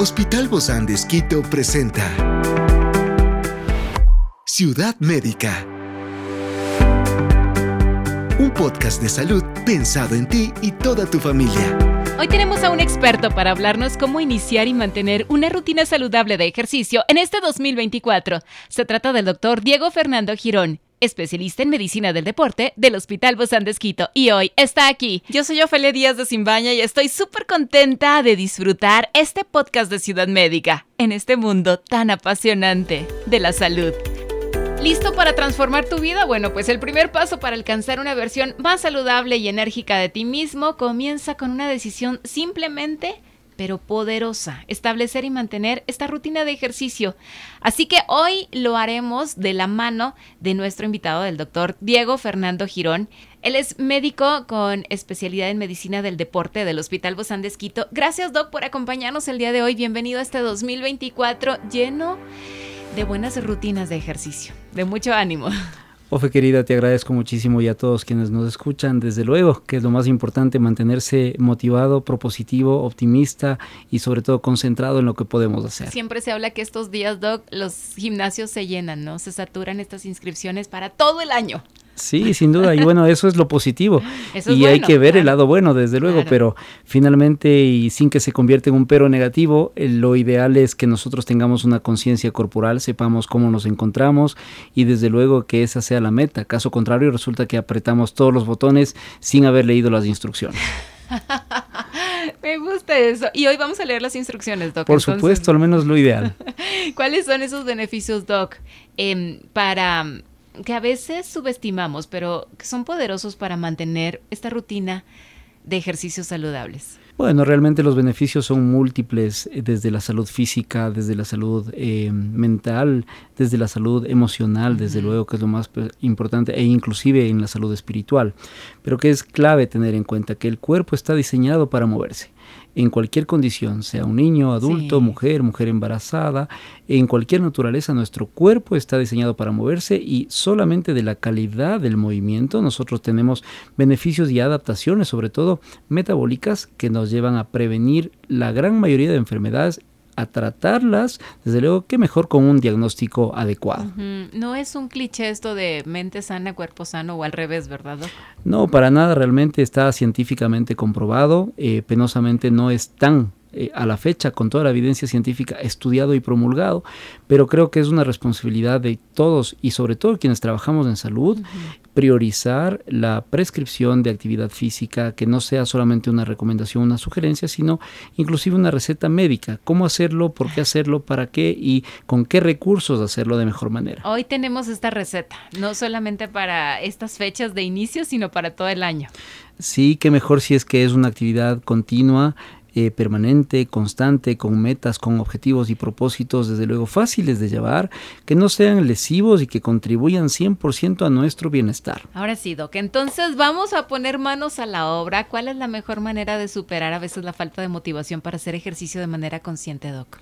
Hospital Bozán de Esquito presenta Ciudad Médica. Un podcast de salud pensado en ti y toda tu familia. Hoy tenemos a un experto para hablarnos cómo iniciar y mantener una rutina saludable de ejercicio en este 2024. Se trata del doctor Diego Fernando Girón especialista en medicina del deporte del Hospital Bozán de Esquito. Y hoy está aquí. Yo soy Ofelia Díaz de Simbaña y estoy súper contenta de disfrutar este podcast de Ciudad Médica en este mundo tan apasionante de la salud. ¿Listo para transformar tu vida? Bueno, pues el primer paso para alcanzar una versión más saludable y enérgica de ti mismo comienza con una decisión simplemente pero poderosa, establecer y mantener esta rutina de ejercicio. Así que hoy lo haremos de la mano de nuestro invitado, del doctor Diego Fernando Girón. Él es médico con especialidad en medicina del deporte del Hospital Bozán de. Gracias, Doc, por acompañarnos el día de hoy. Bienvenido a este 2024 lleno de buenas rutinas de ejercicio, de mucho ánimo. Ofe querida, te agradezco muchísimo y a todos quienes nos escuchan, desde luego, que es lo más importante, mantenerse motivado, propositivo, optimista y sobre todo concentrado en lo que podemos hacer. Siempre se habla que estos días, Doc, los gimnasios se llenan, ¿no? Se saturan estas inscripciones para todo el año. Sí, sin duda. Y bueno, eso es lo positivo. y hay que ver el lado bueno, desde luego, pero finalmente y sin que se convierta en un pero negativo, eh, lo ideal es que nosotros tengamos una conciencia corporal, sepamos cómo nos encontramos y desde luego que esa sea la meta. Caso contrario, resulta que apretamos todos los botones sin haber leído las instrucciones. Me gusta eso. Y hoy vamos a leer las instrucciones, Doc. Por supuesto, al menos lo ideal. ¿Cuáles son esos beneficios, Doc, em, para que a veces subestimamos, pero que son poderosos para mantener esta rutina de ejercicios saludables? Bueno, realmente los beneficios son múltiples eh, desde la salud física, desde la salud eh, mental, desde la salud emocional, desde luego que es lo más importante, e inclusive en la salud espiritual. Pero que es clave tener en cuenta que el cuerpo está diseñado para moverse en cualquier condición, sea un niño, adulto, mujer, mujer embarazada, en cualquier naturaleza, nuestro cuerpo está diseñado para moverse y solamente de la calidad del movimiento nosotros tenemos beneficios y adaptaciones, sobre todo metabólicas, que nos llevan a prevenir la gran mayoría de enfermedades a tratarlas, desde luego que mejor con un diagnóstico adecuado. No es un cliché esto de mente sana, cuerpo sano o al revés, ¿verdad? No, para nada, realmente está científicamente comprobado, eh, penosamente no es tan eh, a la fecha con toda la evidencia científica estudiado y promulgado, pero creo que es una responsabilidad de todos y sobre todo quienes trabajamos en salud priorizar la prescripción de actividad física que no sea solamente una recomendación, una sugerencia, sino inclusive una receta médica, cómo hacerlo, por qué hacerlo, para qué y con qué recursos hacerlo de mejor manera. Hoy tenemos esta receta, no solamente para estas fechas de inicio, sino para todo el año. Sí, que mejor si es que es una actividad continua, eh, permanente, constante, con metas, con objetivos y propósitos, desde luego fáciles de llevar, que no sean lesivos y que contribuyan 100% a nuestro bienestar. Ahora sí, Doc, entonces vamos a poner manos a la obra. ¿Cuál es la mejor manera de superar a veces la falta de motivación para hacer ejercicio de manera consciente, Doc?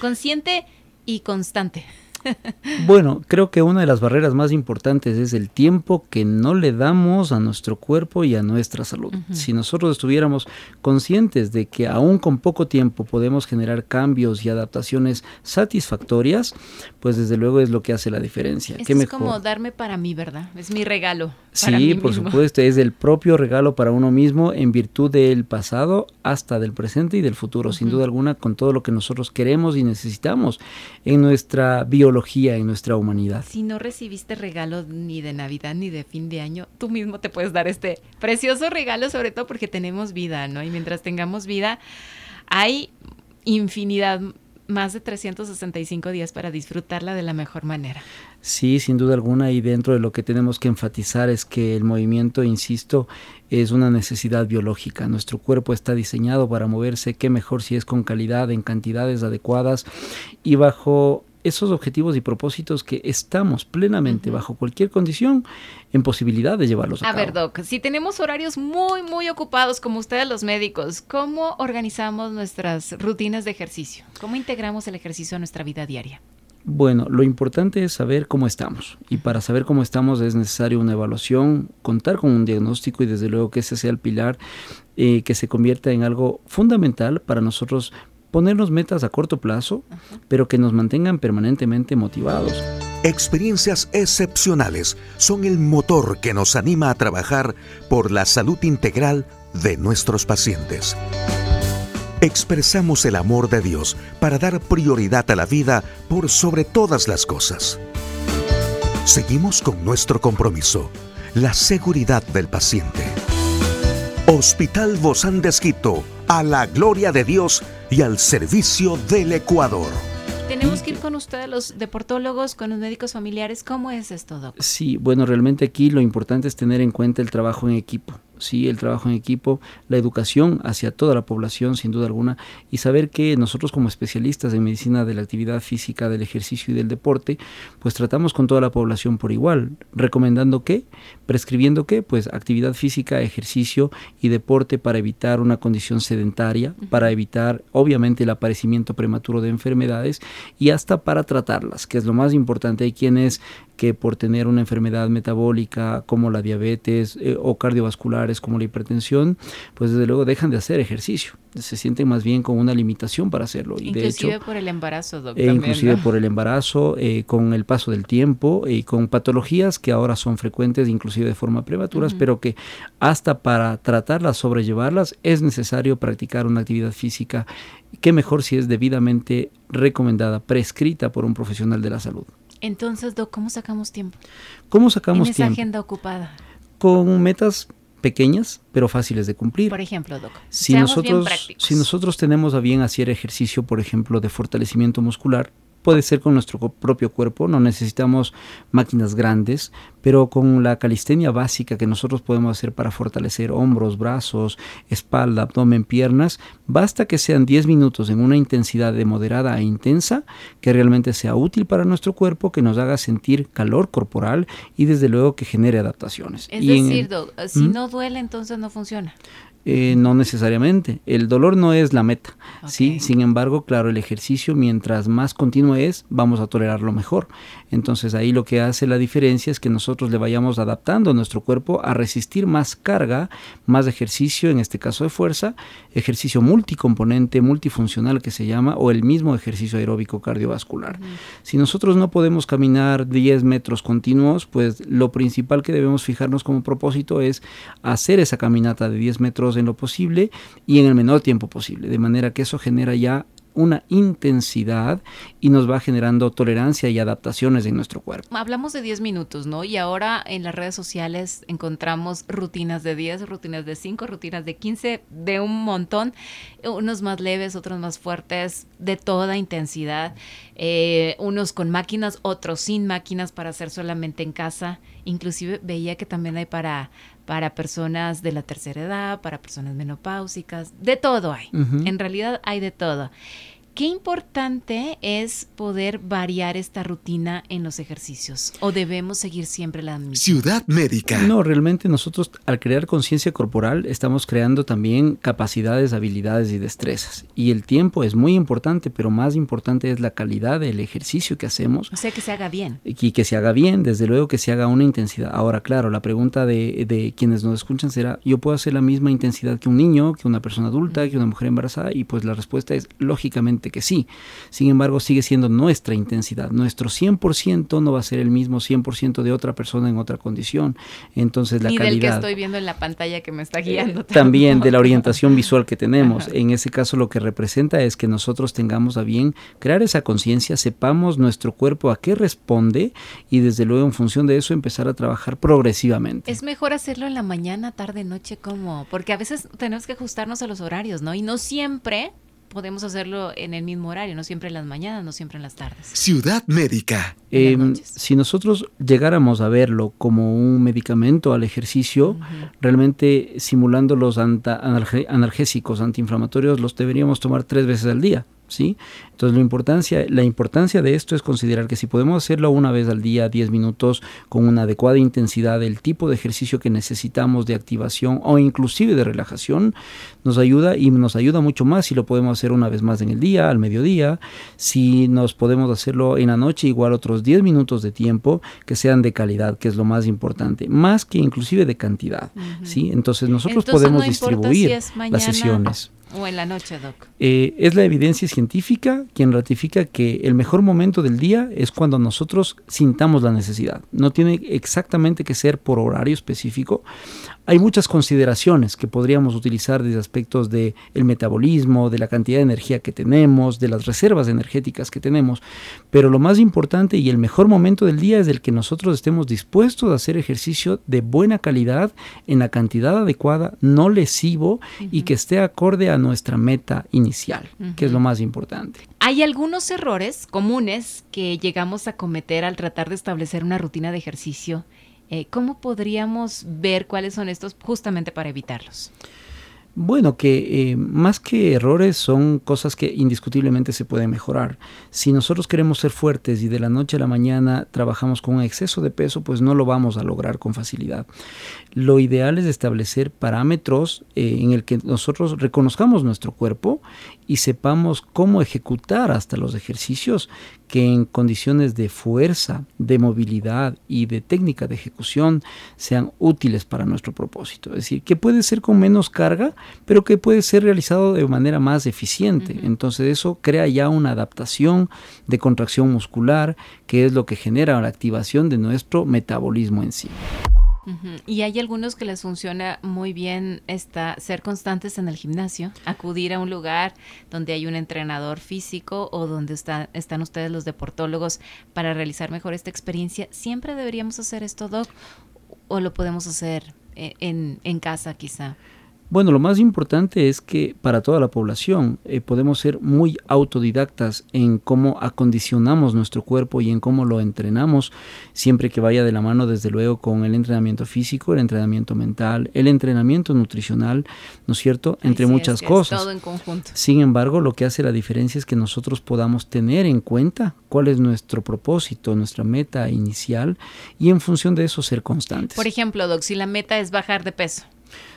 Consciente y constante. Bueno, creo que una de las barreras más importantes es el tiempo que no le damos a nuestro cuerpo y a nuestra salud. Si nosotros estuviéramos conscientes de que aún con poco tiempo podemos generar cambios y adaptaciones satisfactorias, pues desde luego es lo que hace la diferencia. es como darme para mí, ¿verdad? Es mi regalo. sí, por supuesto, es el propio regalo para uno mismo en virtud del pasado hasta del presente y del futuro, sin duda alguna, con todo lo que nosotros queremos y necesitamos en nuestra biología en nuestra humanidad. Si no recibiste regalo ni de Navidad ni de fin de año, tú mismo te puedes dar este precioso regalo, sobre todo porque tenemos vida, ¿no? Y mientras tengamos vida, hay infinidad, más de 365 días para disfrutarla de la mejor manera. Sí, sin duda alguna, y dentro de lo que tenemos que enfatizar es que el movimiento, insisto, es una necesidad biológica. Nuestro cuerpo está diseñado para moverse, qué mejor si es con calidad, en cantidades adecuadas y bajo esos objetivos y propósitos que estamos plenamente bajo cualquier condición en posibilidad de llevarlos a, a cabo. A ver, Doc, si tenemos horarios muy, muy ocupados como ustedes los médicos, ¿cómo organizamos nuestras rutinas de ejercicio? ¿Cómo integramos el ejercicio a nuestra vida diaria? Bueno, lo importante es saber cómo estamos y para saber cómo estamos es necesario una evaluación, contar con un diagnóstico y desde luego que ese sea el pilar eh, que se convierta en algo fundamental para nosotros ponernos metas a corto plazo, pero que nos mantengan permanentemente motivados. Experiencias excepcionales son el motor que nos anima a trabajar por la salud integral de nuestros pacientes. Expresamos el amor de Dios para dar prioridad a la vida por sobre todas las cosas. Seguimos con nuestro compromiso, la seguridad del paciente. Hospital Bozán de Esquito, a la gloria de Dios y al servicio del Ecuador. Tenemos que ir con ustedes, los deportólogos, con los médicos familiares. ¿Cómo es esto, doctor? Sí, bueno, realmente aquí lo importante es tener en cuenta el trabajo en equipo sí, el trabajo en equipo, la educación hacia toda la población, sin duda alguna, y saber que nosotros como especialistas en medicina de la actividad física, del ejercicio y del deporte, pues tratamos con toda la población por igual, recomendando qué, prescribiendo qué, pues actividad física, ejercicio y deporte para evitar una condición sedentaria, para evitar obviamente el aparecimiento prematuro de enfermedades y hasta para tratarlas, que es lo más importante. Hay quienes que por tener una enfermedad metabólica como la diabetes eh, o cardiovasculares como la hipertensión, pues desde luego dejan de hacer ejercicio. Se sienten más bien con una limitación para hacerlo. Y inclusive por el embarazo, doctor. Eh, inclusive por el embarazo, eh, con el paso del tiempo y con patologías que ahora son frecuentes, inclusive de forma prematuras, pero que hasta para tratarlas, sobrellevarlas, es necesario practicar una actividad física. Qué mejor si es debidamente recomendada, prescrita por un profesional de la salud. Entonces, Doc, ¿cómo sacamos tiempo? ¿Cómo sacamos en esa agenda ocupada? Con metas pequeñas pero fáciles de cumplir. Por ejemplo, Doc, si nosotros si nosotros tenemos a bien hacer ejercicio, por ejemplo, de fortalecimiento muscular, puede ser con nuestro propio cuerpo, no necesitamos máquinas grandes, pero con la calistenia básica que nosotros podemos hacer para fortalecer hombros, brazos, espalda, abdomen, piernas, basta que sean 10 minutos en una intensidad de moderada e intensa, que realmente sea útil para nuestro cuerpo, que nos haga sentir calor corporal y desde luego que genere adaptaciones. Es decir, si ¿Mm? no duele, entonces no funciona. Eh, no necesariamente. El dolor no es la meta. ¿sí? Sin embargo, claro, el ejercicio, mientras más continuo es, vamos a tolerarlo mejor. Entonces ahí lo que hace la diferencia es que nosotros le vayamos adaptando a nuestro cuerpo a resistir más carga, más ejercicio, en este caso de fuerza, ejercicio multicomponente, multifuncional que se llama, o el mismo ejercicio aeróbico cardiovascular. Si nosotros no podemos caminar 10 metros continuos, pues lo principal que debemos fijarnos como propósito es hacer esa caminata de 10 metros en lo posible y en el menor tiempo posible, de manera que eso genera ya una intensidad y nos va generando tolerancia y adaptaciones en nuestro cuerpo. Hablamos de 10 minutos, ¿no? Y ahora en las redes sociales encontramos rutinas de 10, rutinas de 5, rutinas de 15, de un montón, unos más leves, otros más fuertes, de toda intensidad, eh, unos con máquinas, otros sin máquinas para hacer solamente en casa. Inclusive veía que también hay para para personas de la tercera edad, para personas menopáusicas, de todo hay. En realidad hay de todo. Qué importante es poder variar esta rutina en los ejercicios o debemos seguir siempre la misma. Ciudad médica. No, realmente nosotros al crear conciencia corporal estamos creando también capacidades, habilidades y destrezas. Y el tiempo es muy importante, pero más importante es la calidad del ejercicio que hacemos. O sea, que se haga bien. Y que se haga bien, desde luego que se haga una intensidad. Ahora, claro, la pregunta de, de quienes nos escuchan será, ¿yo puedo hacer la misma intensidad que un niño, que una persona adulta, que una mujer embarazada? Y pues la respuesta es lógicamente que sí. Sin embargo, sigue siendo nuestra intensidad. Nuestro 100% no va a ser el mismo 100% de otra persona en otra condición. Entonces, la Ni calidad. del que estoy viendo en la pantalla que me está guiando. también de la orientación visual que tenemos. En ese caso, lo que representa es que nosotros tengamos a bien crear esa conciencia, sepamos nuestro cuerpo a qué responde y desde luego en función de eso empezar a trabajar progresivamente. Es mejor hacerlo en la mañana, tarde, noche, como, porque a veces tenemos que ajustarnos a los horarios, ¿no? Y no siempre podemos hacerlo en el mismo horario, no siempre en las mañanas, no siempre en las tardes. Ciudad médica. Em, si nosotros llegáramos a verlo como un medicamento al ejercicio, realmente simulando los analgésicos antiinflamatorios, los deberíamos tomar tres veces al día. ¿Sí? Entonces la importancia, la importancia de esto es considerar que si podemos hacerlo una vez al día, 10 minutos, con una adecuada intensidad, el tipo de ejercicio que necesitamos de activación o inclusive de relajación, nos ayuda y nos ayuda mucho más si lo podemos hacer una vez más en el día, al mediodía, si nos podemos hacerlo en la noche, igual otros 10 minutos de tiempo que sean de calidad, que es lo más importante, más que inclusive de cantidad, ¿sí? Entonces nosotros podemos distribuir las sesiones O en la noche, Doc. Eh, es la evidencia científica quien ratifica que el mejor momento del día es cuando nosotros sintamos la necesidad. No tiene exactamente que ser por horario específico. Hay muchas consideraciones que podríamos utilizar desde aspectos del el metabolismo, de la cantidad de energía que tenemos, de las reservas energéticas que tenemos, pero lo más importante y el mejor momento del día es el que nosotros estemos dispuestos a hacer ejercicio de buena calidad, en la cantidad adecuada, no lesivo y que esté acorde a nuestra meta inicial, que es lo más importante. Hay algunos errores comunes que llegamos a cometer al tratar de establecer una rutina de ejercicio eh, ¿Cómo podríamos ver cuáles son estos justamente para evitarlos? Bueno, que eh, más que errores son cosas que indiscutiblemente se pueden mejorar. Si nosotros queremos ser fuertes y de la noche a la mañana trabajamos con un exceso de peso, pues no lo vamos a lograr con facilidad. Lo ideal es establecer parámetros eh, en el que nosotros reconozcamos nuestro cuerpo y sepamos cómo ejecutar hasta los ejercicios que en condiciones de fuerza, de movilidad y de técnica de ejecución sean útiles para nuestro propósito. Es decir, que puede ser con menos carga, pero que puede ser realizado de manera más eficiente. Entonces eso crea ya una adaptación de contracción muscular, que es lo que genera la activación de nuestro metabolismo en sí. Y hay algunos que les funciona muy bien esta, ser constantes en el gimnasio, acudir a un lugar donde hay un entrenador físico o donde están ustedes los deportólogos para realizar mejor esta experiencia. ¿Siempre deberíamos hacer esto, Doc? ¿O lo podemos hacer eh, en, en casa quizá? Bueno, lo más importante es que para toda la población eh, podemos ser muy autodidactas en cómo acondicionamos nuestro cuerpo y en cómo lo entrenamos, siempre que vaya de la mano, desde luego, con el entrenamiento físico, el entrenamiento mental, el entrenamiento nutricional, ¿no es cierto? Entre muchas cosas. todo en conjunto. Sin embargo, lo que hace la diferencia es que nosotros podamos tener en cuenta cuál es nuestro propósito, nuestra meta inicial y en función de eso ser constantes. Por ejemplo, Doc, si la meta es bajar de peso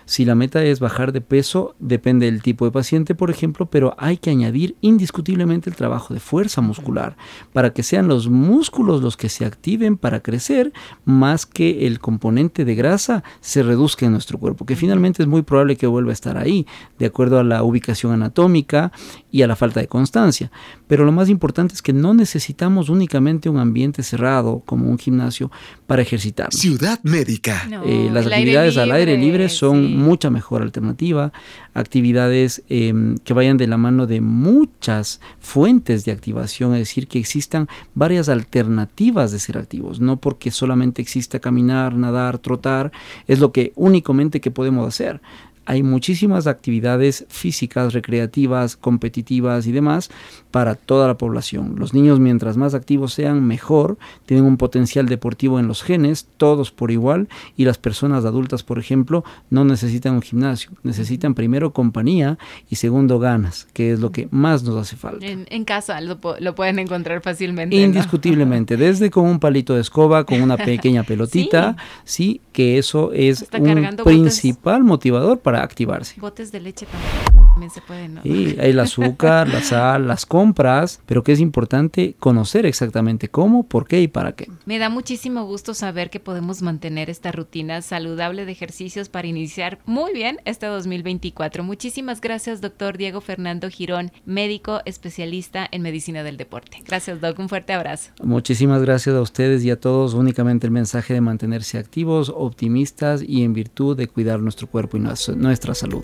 si la meta es bajar de peso, depende del tipo de paciente, por ejemplo, pero hay que añadir indiscutiblemente el trabajo de fuerza muscular para que sean los músculos los que se activen para crecer más que el componente de grasa se reduzca en nuestro cuerpo, que finalmente es muy probable que vuelva a estar ahí, de acuerdo a la ubicación anatómica y a la falta de constancia. Pero lo más importante es que no necesitamos únicamente un ambiente cerrado como un gimnasio para ejercitar. Ciudad médica. Eh, las actividades al aire libre son mucha mejor alternativa, actividades em, que vayan de la mano de muchas fuentes de activación, es decir, que existan varias alternativas de ser activos, no porque solamente exista caminar, nadar, trotar, es lo que únicamente que podemos hacer. Hay muchísimas actividades físicas, recreativas, competitivas y demás para toda la población. Los niños mientras más activos sean, mejor, tienen un potencial deportivo en los genes, todos por igual, y las personas adultas, por ejemplo, no necesitan un gimnasio, necesitan primero compañía y segundo ganas, que es lo que más nos hace falta. En, casa lo, pueden encontrar fácilmente. Indiscutiblemente, desde con un palito de escoba, con una pequeña pelotita, sí, que eso es un principal motivador para activarse. Botes de leche también se pueden, ¿no? Sí, hay el azúcar, la sal, las compras, pero que es importante conocer exactamente cómo, por qué y para qué. Me da muchísimo gusto saber que podemos mantener esta rutina saludable de ejercicios para iniciar muy bien este 2024. Muchísimas gracias, doctor Diego Fernando Girón, médico especialista en medicina del deporte. Gracias, doc. Un fuerte abrazo. Muchísimas gracias a ustedes y a todos. Únicamente el mensaje de mantenerse activos, optimistas y en virtud de cuidar nuestro cuerpo y nuestra salud.